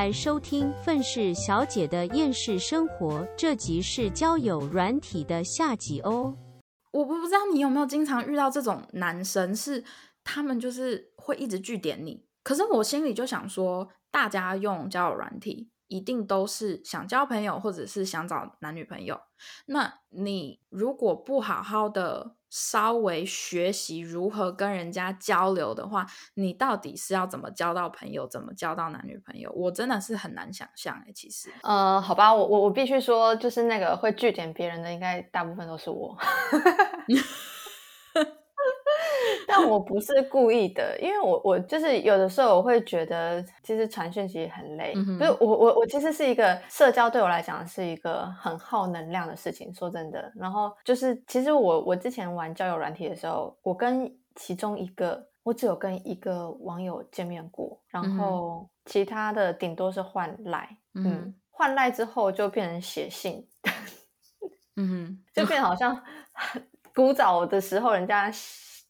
来收听愤世小姐的厌世生活，这集是交友软体的下集哦。我不不知道你有没有经常遇到这种男生，是他们就是会一直据点你，可是我心里就想说，大家用交友软体。一定都是想交朋友，或者是想找男女朋友。那你如果不好好的稍微学习如何跟人家交流的话，你到底是要怎么交到朋友，怎么交到男女朋友？我真的是很难想象哎。其实，呃，好吧，我我我必须说，就是那个会拒点别人的，应该大部分都是我。但我不是故意的，因为我我就是有的时候我会觉得，其实传讯息很累。就是我我我其实是一个社交对我来讲是一个很耗能量的事情。说真的，然后就是其实我我之前玩交友软体的时候，我跟其中一个，我只有跟一个网友见面过，然后其他的顶多是换赖。嗯，换赖之后就变成写信。嗯，就变好像 古早的时候人家。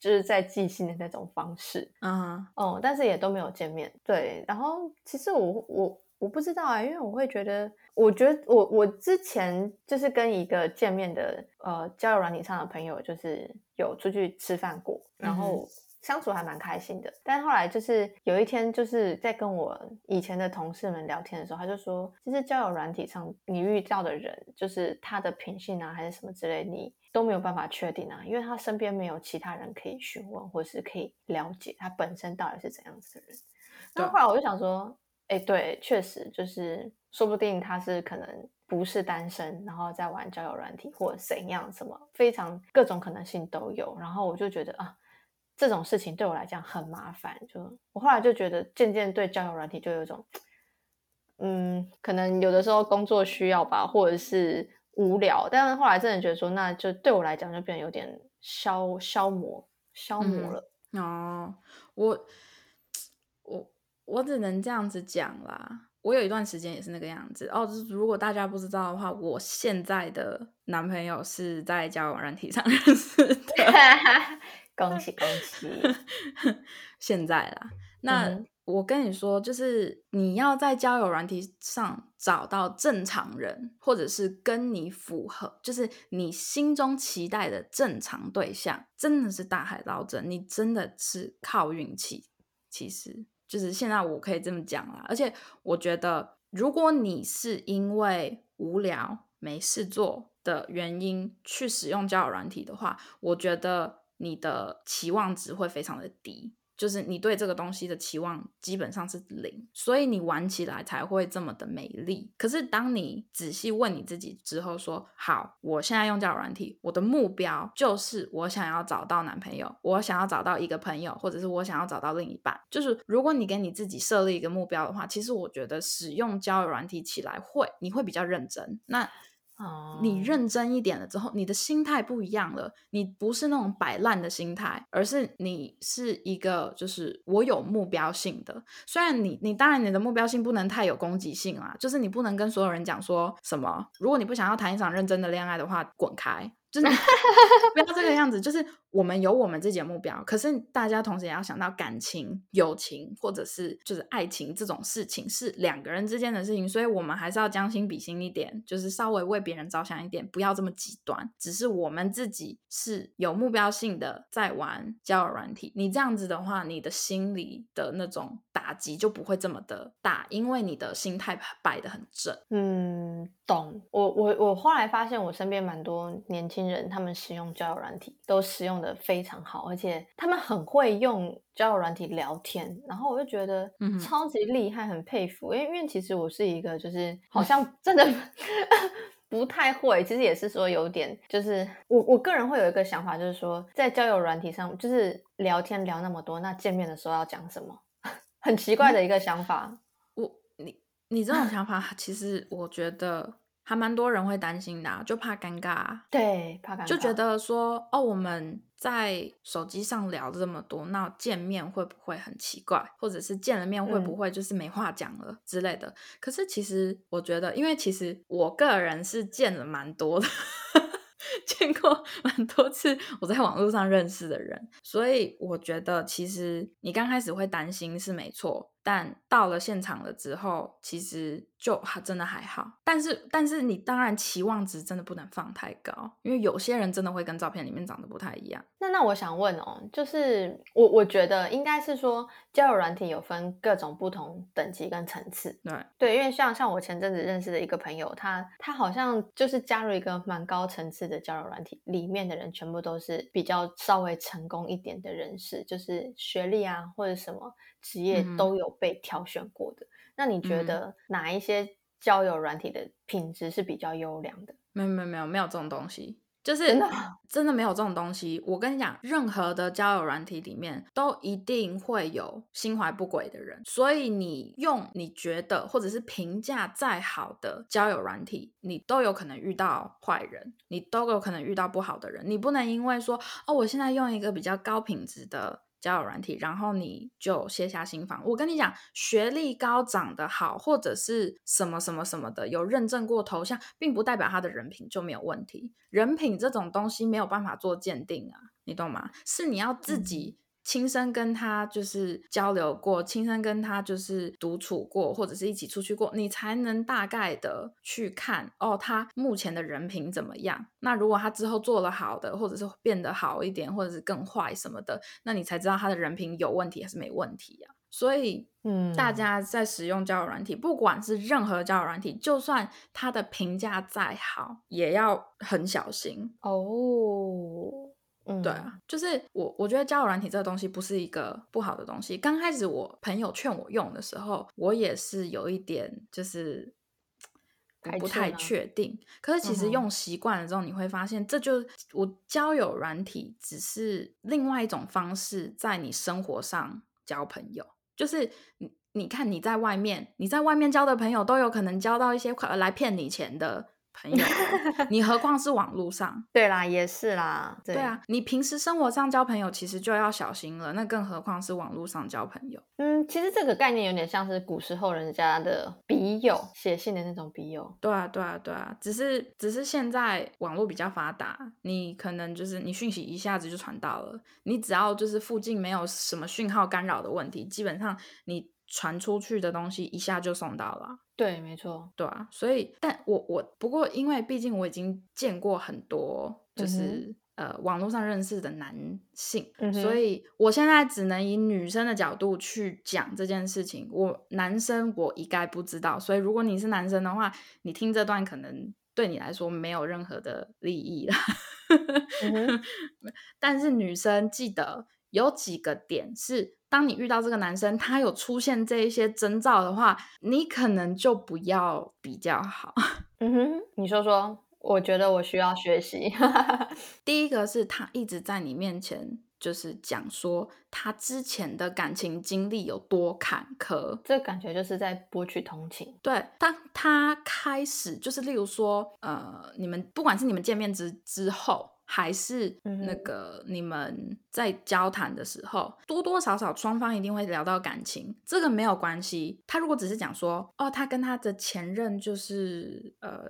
就是在寄信的那种方式，啊，哦，但是也都没有见面，对。然后其实我我我不知道啊，因为我会觉得，我觉得我我之前就是跟一个见面的呃交友软体上的朋友，就是有出去吃饭过，然后相处还蛮开心的。但后来就是有一天，就是在跟我以前的同事们聊天的时候，他就说，其实交友软体上你遇到的人，就是他的品性啊，还是什么之类，你。都没有办法确定啊，因为他身边没有其他人可以询问，或是可以了解他本身到底是怎样子的人。那后来我就想说，哎，对，确实就是，说不定他是可能不是单身，然后在玩交友软体，或者怎样，什么非常各种可能性都有。然后我就觉得啊，这种事情对我来讲很麻烦。就我后来就觉得，渐渐对交友软体就有一种，嗯，可能有的时候工作需要吧，或者是。无聊，但是后来真的觉得说，那就对我来讲就变得有点消消磨消磨了。哦，我我我只能这样子讲啦。我有一段时间也是那个样子哦。如果大家不知道的话，我现在的男朋友是在交友软体上认识的。恭喜恭喜！现在啦，那。我跟你说，就是你要在交友软体上找到正常人，或者是跟你符合，就是你心中期待的正常对象，真的是大海捞针，你真的是靠运气。其实就是现在我可以这么讲啦，而且我觉得，如果你是因为无聊没事做的原因去使用交友软体的话，我觉得你的期望值会非常的低。就是你对这个东西的期望基本上是零，所以你玩起来才会这么的美丽。可是当你仔细问你自己之后，说好，我现在用交友软体，我的目标就是我想要找到男朋友，我想要找到一个朋友，或者是我想要找到另一半。就是如果你给你自己设立一个目标的话，其实我觉得使用交友软体起来会，你会比较认真。那你认真一点了之后，你的心态不一样了。你不是那种摆烂的心态，而是你是一个就是我有目标性的。虽然你你当然你的目标性不能太有攻击性啦，就是你不能跟所有人讲说什么，如果你不想要谈一场认真的恋爱的话，滚开。就是 不要这个样子，就是我们有我们自己的目标，可是大家同时也要想到感情、友情或者是就是爱情这种事情是两个人之间的事情，所以我们还是要将心比心一点，就是稍微为别人着想一点，不要这么极端。只是我们自己是有目标性的在玩交友软体，你这样子的话，你的心里的那种打击就不会这么的大，因为你的心态摆的很正。嗯，懂。我我我后来发现，我身边蛮多年轻。人他们使用交友软体都使用的非常好，而且他们很会用交友软体聊天，然后我就觉得超级厉害，很佩服。因为因为其实我是一个就是 好像真的 不太会，其实也是说有点就是我我个人会有一个想法，就是说在交友软体上就是聊天聊那么多，那见面的时候要讲什么？很奇怪的一个想法。我你你这种想法，其实我觉得。还蛮多人会担心的，就怕尴尬，对，怕尴尬，就觉得说，哦，我们在手机上聊这么多，那见面会不会很奇怪，或者是见了面会不会就是没话讲了之类的？可是其实我觉得，因为其实我个人是见了蛮多的。见过蛮多次我在网络上认识的人，所以我觉得其实你刚开始会担心是没错，但到了现场了之后，其实就还真的还好。但是，但是你当然期望值真的不能放太高，因为有些人真的会跟照片里面长得不太一样。那那我想问哦，就是我我觉得应该是说交友软体有分各种不同等级跟层次。对对，因为像像我前阵子认识的一个朋友，他他好像就是加入一个蛮高层次的交友软体，里面的人全部都是比较稍微成功一点的人士，就是学历啊或者什么职业都有被挑选过的。那你觉得哪一些交友软体的品质是比较优良的？没有没有没有没有这种东西。就是真的没有这种东西。我跟你讲，任何的交友软体里面都一定会有心怀不轨的人。所以你用你觉得或者是评价再好的交友软体，你都有可能遇到坏人，你都有可能遇到不好的人。你不能因为说哦，我现在用一个比较高品质的。交友软体，然后你就卸下心防。我跟你讲，学历高、长得好，或者是什么什么什么的，有认证过头像，并不代表他的人品就没有问题。人品这种东西没有办法做鉴定啊，你懂吗？是你要自己。亲身跟他就是交流过，亲身跟他就是独处过，或者是一起出去过，你才能大概的去看哦，他目前的人品怎么样？那如果他之后做了好的，或者是变得好一点，或者是更坏什么的，那你才知道他的人品有问题还是没问题呀。所以，嗯，大家在使用交友软体，不管是任何交友软体，就算他的评价再好，也要很小心哦。对啊，就是我，我觉得交友软体这个东西不是一个不好的东西。刚开始我朋友劝我用的时候，我也是有一点就是不太确定。可是其实用习惯了之后，你会发现，这就我交友软体只是另外一种方式，在你生活上交朋友。就是你你看你在外面，你在外面交的朋友都有可能交到一些来骗你钱的。朋友，你何况是网络上？对啦，也是啦。对啊，你平时生活上交朋友其实就要小心了，那更何况是网络上交朋友？嗯，其实这个概念有点像是古时候人家的笔友，写信的那种笔友。对啊，对啊，对啊，只是只是现在网络比较发达，你可能就是你讯息一下子就传到了，你只要就是附近没有什么讯号干扰的问题，基本上你。传出去的东西一下就送到了，对，没错，对啊，所以，但我我不过，因为毕竟我已经见过很多，就是呃网络上认识的男性，所以我现在只能以女生的角度去讲这件事情。我男生我一概不知道，所以如果你是男生的话，你听这段可能对你来说没有任何的利益了。但是女生记得有几个点是。当你遇到这个男生，他有出现这一些征兆的话，你可能就不要比较好。嗯哼，你说说，我觉得我需要学习。第一个是他一直在你面前，就是讲说他之前的感情经历有多坎坷，这感觉就是在博取同情。对，当他开始就是，例如说，呃，你们不管是你们见面之之后。还是那个你们在交谈的时候，多多少少双方一定会聊到感情，这个没有关系。他如果只是讲说，哦，他跟他的前任就是呃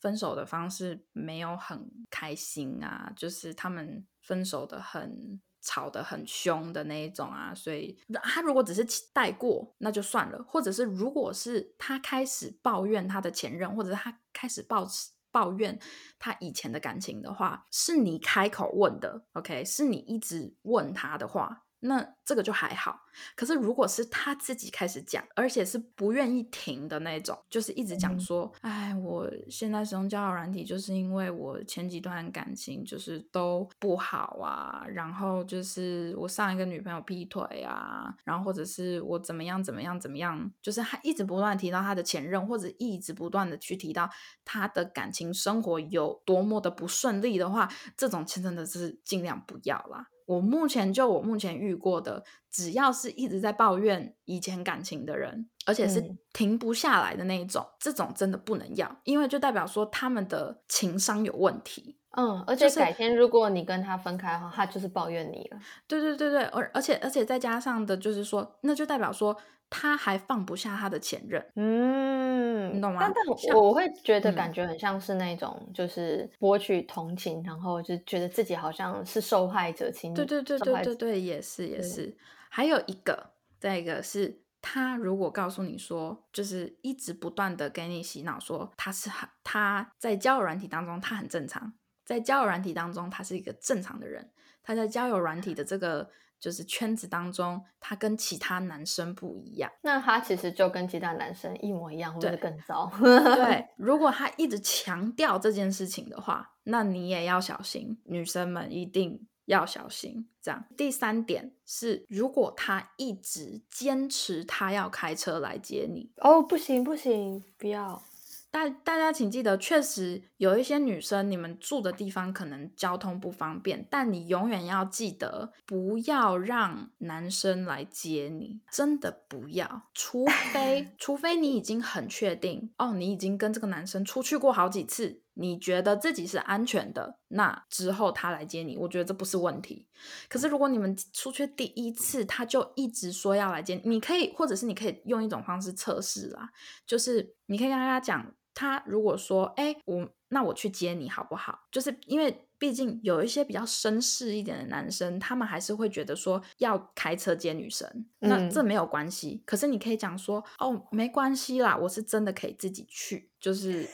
分手的方式没有很开心啊，就是他们分手的很吵得很凶的那一种啊，所以他如果只是带过那就算了，或者是如果是他开始抱怨他的前任，或者是他开始抱持。抱怨他以前的感情的话，是你开口问的，OK？是你一直问他的话。那这个就还好，可是如果是他自己开始讲，而且是不愿意停的那种，就是一直讲说，哎，我现在使用交友软体，就是因为我前几段感情就是都不好啊，然后就是我上一个女朋友劈腿啊，然后或者是我怎么样怎么样怎么样，就是他一直不断提到他的前任，或者一直不断的去提到他的感情生活有多么的不顺利的话，这种真的是尽量不要啦。我目前就我目前遇过的，只要是一直在抱怨以前感情的人，而且是停不下来的那一种，这种真的不能要，因为就代表说他们的情商有问题。嗯，而且改天如果你跟他分开的话，他就是抱怨你了。对对对对，而而且而且再加上的就是说，那就代表说。他还放不下他的前任，嗯，你懂吗？但但我会觉得感觉很像是那种，就是博取同情，然后就觉得自己好像是受害者，情对对对对对对，也是也是。还有一个，再一个是他如果告诉你说，就是一直不断的给你洗脑，说他是很他在交友软体当中他很正常，在交友软体当中他是一个正常的人，他在交友软体的这个就是圈子当中，他跟其他男生不一样。那他其实就跟其他男生一模一样，或者更糟。对，如果他一直强调这件事情的话，那你也要小心，女生们一定。要小心，这样。第三点是，如果他一直坚持他要开车来接你，哦，不行不行，不要。大大家请记得，确实有一些女生，你们住的地方可能交通不方便，但你永远要记得，不要让男生来接你，真的不要。除 非，除非你已经很确定，哦，你已经跟这个男生出去过好几次。你觉得自己是安全的，那之后他来接你，我觉得这不是问题。可是如果你们出去第一次，他就一直说要来接，你可以，或者是你可以用一种方式测试啦，就是你可以跟他讲，他如果说，哎，我那我去接你好不好？就是因为毕竟有一些比较绅士一点的男生，他们还是会觉得说要开车接女生，那这没有关系。可是你可以讲说，哦，没关系啦，我是真的可以自己去，就是。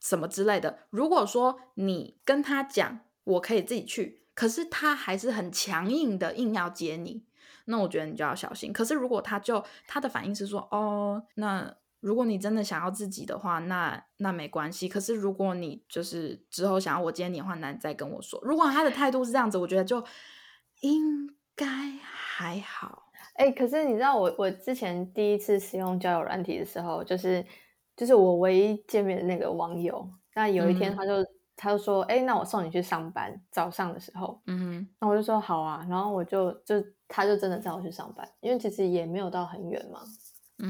什么之类的？如果说你跟他讲我可以自己去，可是他还是很强硬的硬要接你，那我觉得你就要小心。可是如果他就他的反应是说哦，那如果你真的想要自己的话，那那没关系。可是如果你就是之后想要我接你的话，那你再跟我说。如果他的态度是这样子，我觉得就应该还好。哎，可是你知道我我之前第一次使用交友软体的时候，就是。就是我唯一见面的那个网友，那有一天他就他就说，哎，那我送你去上班，早上的时候，嗯，那我就说好啊，然后我就就他就真的载我去上班，因为其实也没有到很远嘛，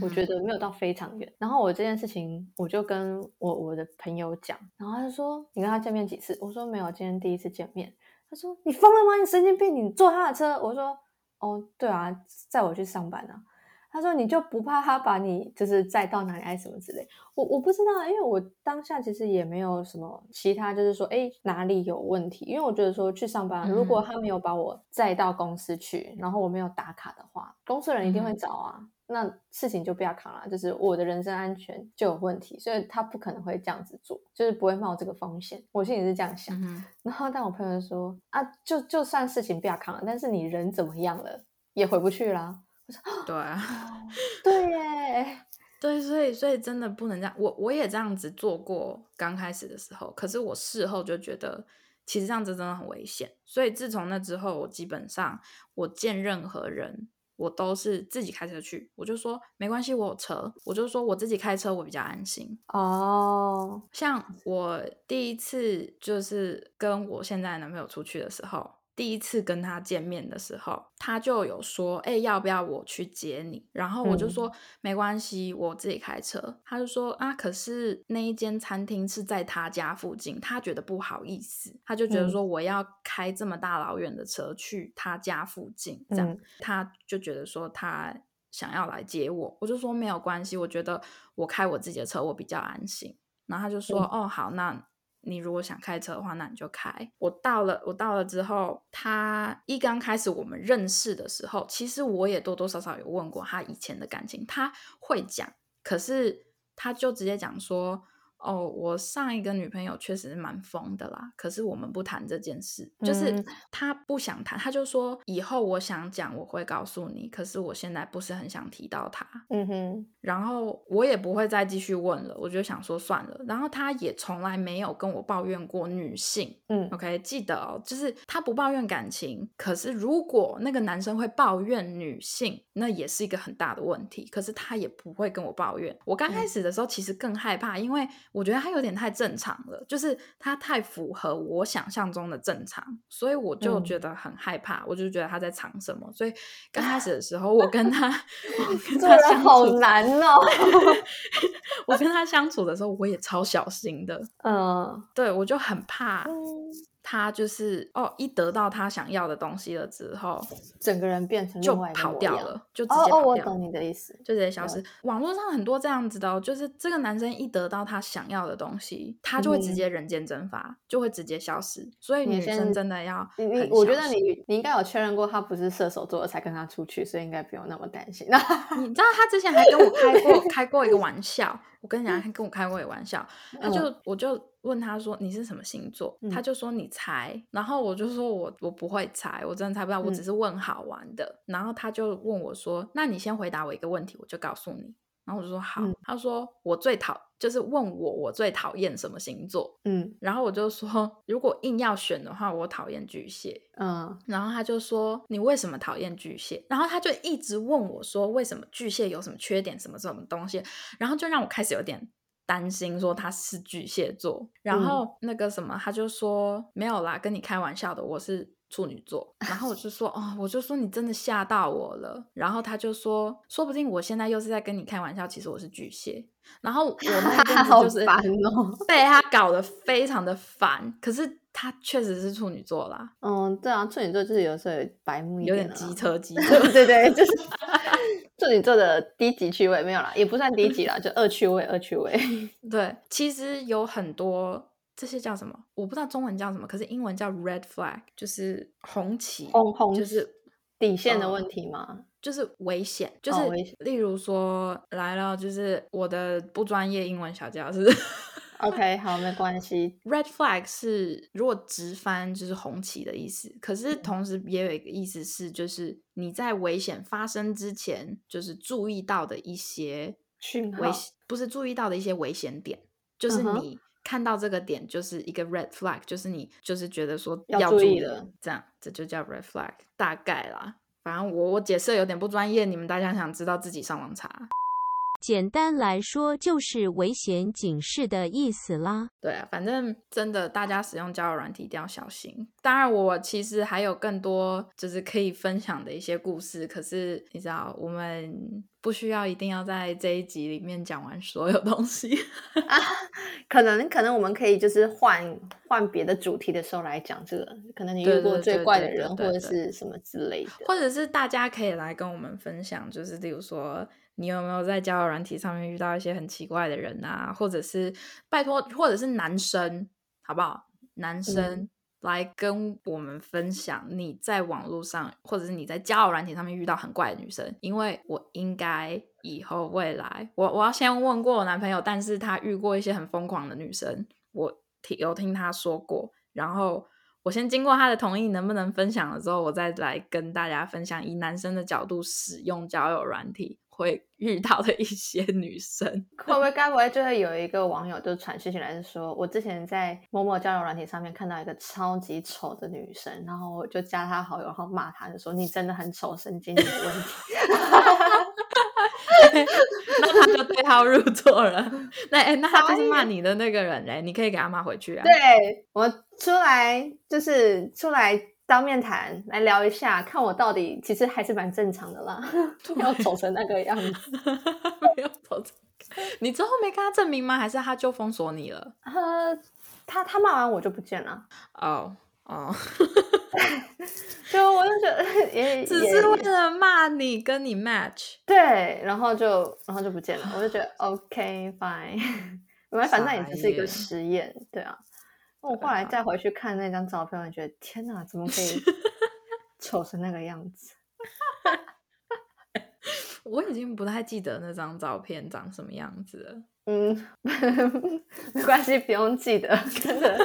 我觉得没有到非常远。然后我这件事情我就跟我我的朋友讲，然后他就说你跟他见面几次？我说没有，今天第一次见面。他说你疯了吗？你神经病？你坐他的车？我说哦，对啊，载我去上班啊。他说：“你就不怕他把你就是载到哪里还是什么之类？我我不知道，因为我当下其实也没有什么其他，就是说，哎，哪里有问题？因为我觉得说去上班，如果他没有把我载到公司去，然后我没有打卡的话，公司人一定会找啊，那事情就不要扛了，就是我的人身安全就有问题，所以他不可能会这样子做，就是不会冒这个风险。我心里是这样想。然后但我朋友说啊，就就算事情不要扛了，但是你人怎么样了，也回不去啦。”对啊，对耶，对，所以所以真的不能这样。我我也这样子做过，刚开始的时候，可是我事后就觉得，其实这样子真的很危险。所以自从那之后，我基本上我见任何人，我都是自己开车去。我就说没关系，我有车，我就说我自己开车，我比较安心。哦，像我第一次就是跟我现在男朋友出去的时候。第一次跟他见面的时候，他就有说：“哎，要不要我去接你？”然后我就说：“没关系，我自己开车。”他就说：“啊，可是那一间餐厅是在他家附近，他觉得不好意思，他就觉得说我要开这么大老远的车去他家附近，这样他就觉得说他想要来接我。”我就说：“没有关系，我觉得我开我自己的车我比较安心。”然后他就说：“哦，好，那。”你如果想开车的话，那你就开。我到了，我到了之后，他一刚开始我们认识的时候，其实我也多多少少有问过他以前的感情，他会讲，可是他就直接讲说。哦，我上一个女朋友确实是蛮疯的啦，可是我们不谈这件事，就是她不想谈，她就说以后我想讲我会告诉你，可是我现在不是很想提到她，嗯哼，然后我也不会再继续问了，我就想说算了，然后他也从来没有跟我抱怨过女性，嗯，OK，记得哦，就是他不抱怨感情，可是如果那个男生会抱怨女性，那也是一个很大的问题，可是他也不会跟我抱怨。我刚开始的时候其实更害怕，因为。我觉得他有点太正常了，就是他太符合我想象中的正常，所以我就觉得很害怕，我就觉得他在藏什么。所以刚开始的时候，我跟他，做的好难哦。我跟 他 相处的时候，我也超小心的。嗯，对我就很怕。他就是哦，一得到他想要的东西了之后，整个人变成就跑掉了，就直接跑掉。哦，我懂你的意思，就直接消失。网络上很多这样子的，哦就是这个男生一得到他想要的东西，他就会直接人间蒸发，就会直接消失。所以女生真的要，你你，我觉得你你应该有确认过他不是射手座才跟他出去，所以应该不用那么担心。那你 知道他之前还跟我开过开过一个玩笑。我跟你讲，他跟我开过一个玩笑，他就我就问他说你是什么星座，他就说你猜，然后我就说我我不会猜，我真的猜不到，我只是问好玩的。然后他就问我说，那你先回答我一个问题，我就告诉你。然后我就说好，他说我最讨就是问我我最讨厌什么星座，嗯，然后我就说如果硬要选的话，我讨厌巨蟹，嗯，然后他就说你为什么讨厌巨蟹？然后他就一直问我说为什么巨蟹有什么缺点什么什么东西？然后就让我开始有点担心，说他是巨蟹座，然后那个什么他就说没有啦，跟你开玩笑的，我是。处女座，然后我就说哦，我就说你真的吓到我了。然后他就说，说不定我现在又是在跟你开玩笑，其实我是巨蟹。然后我那阵子 就是被他搞得非常的烦，可是他确实是处女座啦。嗯，对啊，处女座就是有时候白目，有点机车机车，对对，就是 处女座的低级趣味没有啦，也不算低级啦，就恶趣味，恶趣味。对，其实有很多。这些叫什么？我不知道中文叫什么，可是英文叫 red flag，就是红旗，红红就是底线的问题吗？就是危险，就是例如说来了，就是我的不专业英文小教室。OK，好，没关系。red flag 是如果直翻就是红旗的意思，可是同时也有一个意思是，就是你在危险发生之前，就是注意到的一些讯危险，不是注意到的一些危险点，就是你。看到这个点就是一个 red flag，就是你就是觉得说要注意了，这样这就叫 red flag，大概啦。反正我我解释有点不专业，你们大家想知道自己上网查。简单来说就是危险警示的意思啦。对啊，反正真的大家使用交友软体一定要小心。当然，我其实还有更多就是可以分享的一些故事，可是你知道，我们不需要一定要在这一集里面讲完所有东西啊。可能可能我们可以就是换换别的主题的时候来讲这个。可能你遇过最怪的人或者是什么之类的，或者是大家可以来跟我们分享，就是例如说。你有没有在交友软体上面遇到一些很奇怪的人啊？或者是拜托，或者是男生，好不好？男生来跟我们分享你在网络上，或者是你在交友软体上面遇到很怪的女生。因为我应该以后未来，我我要先问过我男朋友，但是他遇过一些很疯狂的女生，我听有听他说过。然后我先经过他的同意，能不能分享了之后，我再来跟大家分享以男生的角度使用交友软体。会遇到的一些女生，会不会 该不会就会有一个网友就传讯息来，是说我之前在某某交友软体上面看到一个超级丑的女生，然后我就加她好友，然后骂她，就说你真的很丑，神经有问题。那他就对号入座了。那哎，那他就是骂你的那个人嘞，你可以给他骂回去啊。对我出来就是出来。当面谈来聊一下，看我到底其实还是蛮正常的啦，没有丑成那个样子，没有丑成。你之后没跟他证明吗？还是他就封锁你了？呃，他他骂完我就不见了。哦哦，就我就觉得也只是为了骂你，跟你 match。对，然后就然后就不见了。我就觉得 OK fine，反正也只是一个实验，对啊。我后来再回去看那张照片，我觉得天哪，怎么可以 丑成那个样子？我已经不太记得那张照片长什么样子了。嗯，没关系，不用记得，真的。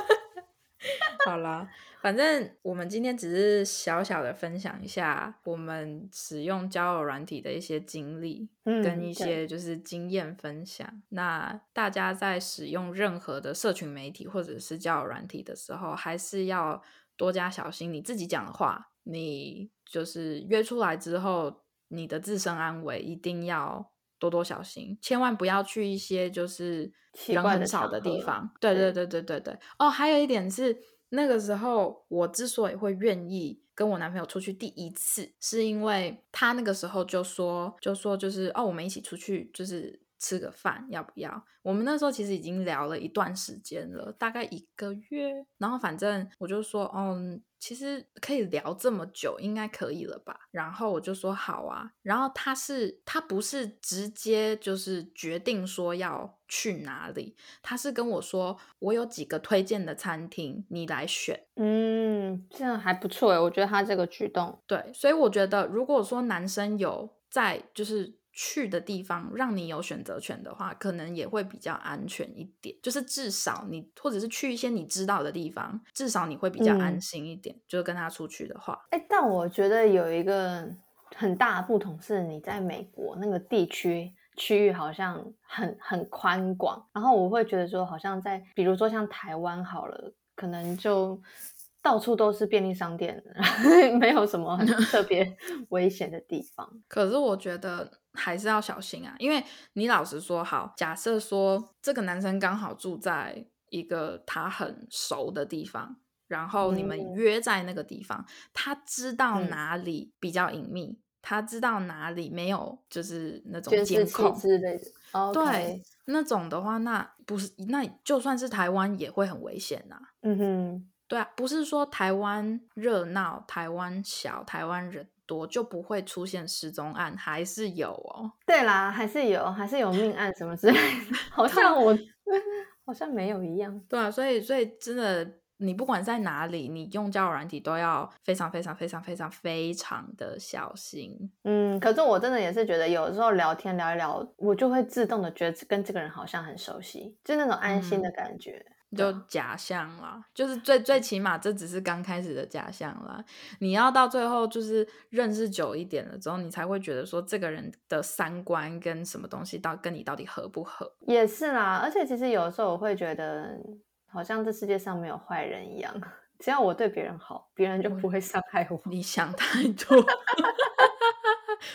好啦。反正我们今天只是小小的分享一下我们使用交友软体的一些经历，跟一些就是经验分享。那大家在使用任何的社群媒体或者是交友软体的时候，还是要多加小心。你自己讲的话，你就是约出来之后，你的自身安危一定要多多小心，千万不要去一些就是人很少的地方。对对对对对对。哦，还有一点是。那个时候，我之所以会愿意跟我男朋友出去第一次，是因为他那个时候就说，就说就是哦，我们一起出去，就是吃个饭，要不要？我们那时候其实已经聊了一段时间了，大概一个月。然后反正我就说，嗯，其实可以聊这么久，应该可以了吧？然后我就说好啊。然后他是他不是直接就是决定说要去哪里，他是跟我说，我有几个推荐的餐厅，你来选。嗯，这样还不错诶，我觉得他这个举动，对，所以我觉得如果说男生有在就是。去的地方让你有选择权的话，可能也会比较安全一点。就是至少你，或者是去一些你知道的地方，至少你会比较安心一点。就是跟他出去的话，哎，但我觉得有一个很大的不同是，你在美国那个地区区域好像很很宽广，然后我会觉得说，好像在比如说像台湾好了，可能就。到处都是便利商店，没有什么很特 别危险的地方。可是我觉得还是要小心啊，因为你老实说，好，假设说这个男生刚好住在一个他很熟的地方，然后你们约在那个地方，他知道哪里比较隐秘，他知道哪里没有就是那种监控之类的。对，那种的话，那不是那就算是台湾也会很危险呐。嗯哼。对啊，不是说台湾热闹、台湾小、台湾人多就不会出现失踪案，还是有哦。对啦，还是有，还是有命案什么之类的，好像我 好像没有一样。对啊，所以所以真的，你不管在哪里，你用交友软体都要非常非常非常非常非常的小心。嗯，可是我真的也是觉得，有时候聊天聊一聊，我就会自动的觉得跟这个人好像很熟悉，就那种安心的感觉。就假象啦，就是最最起码这只是刚开始的假象啦。你要到最后就是认识久一点了之后，你才会觉得说这个人的三观跟什么东西到跟你到底合不合。也是啦，而且其实有时候我会觉得，好像这世界上没有坏人一样，只要我对别人好，别人就不会伤害我。你想太多，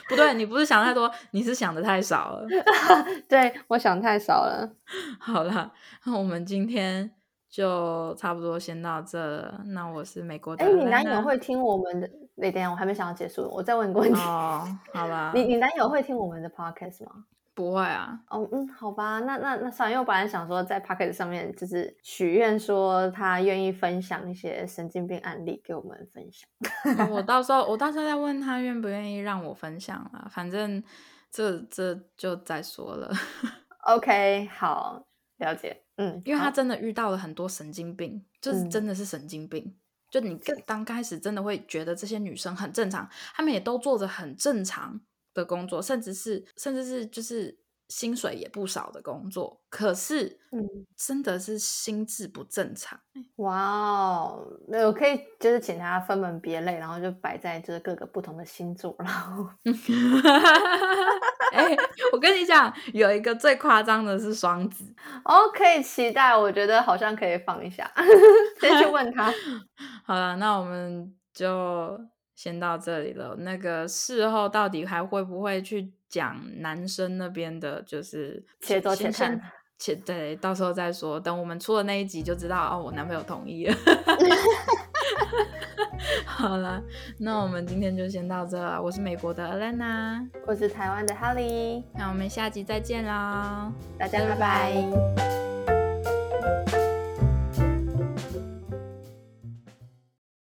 不对，你不是想太多，你是想的太少了。对我想太少了。好了，那我们今天就差不多先到这。那我是美国的。哎，你男友会听我们的？等下，我还没想要结束，我再问一个问题。哦，好吧。你你男友会听我们的 podcast 吗？不会啊。哦，嗯，好吧。那那那算了，因为我本来想说在 podcast 上面就是许愿，说他愿意分享一些神经病案例给我们分享。我到时候我到时候再问他愿不愿意让我分享了。反正这这就再说了。OK，好，了解。嗯，因为他真的遇到了很多神经病，就是真的是神经病。就你刚开始真的会觉得这些女生很正常，她们也都做着很正常的工作，甚至是甚至是就是。薪水也不少的工作，可是，嗯，真的是心智不正常。哇哦，那我可以就是请他分门别类，然后就摆在就是各个不同的星座，然后，哎，我跟你讲，有一个最夸张的是双子，哦，可以期待，我觉得好像可以放一下，先去问他。好了，那我们就先到这里了。那个事后到底还会不会去？讲男生那边的，就是且走且看，且对，到时候再说。等我们出了那一集就知道哦，我男朋友同意了。好了，那我们今天就先到这。我是美国的 Elena，我是台湾的 Holly，那我们下集再见喽，大家拜拜。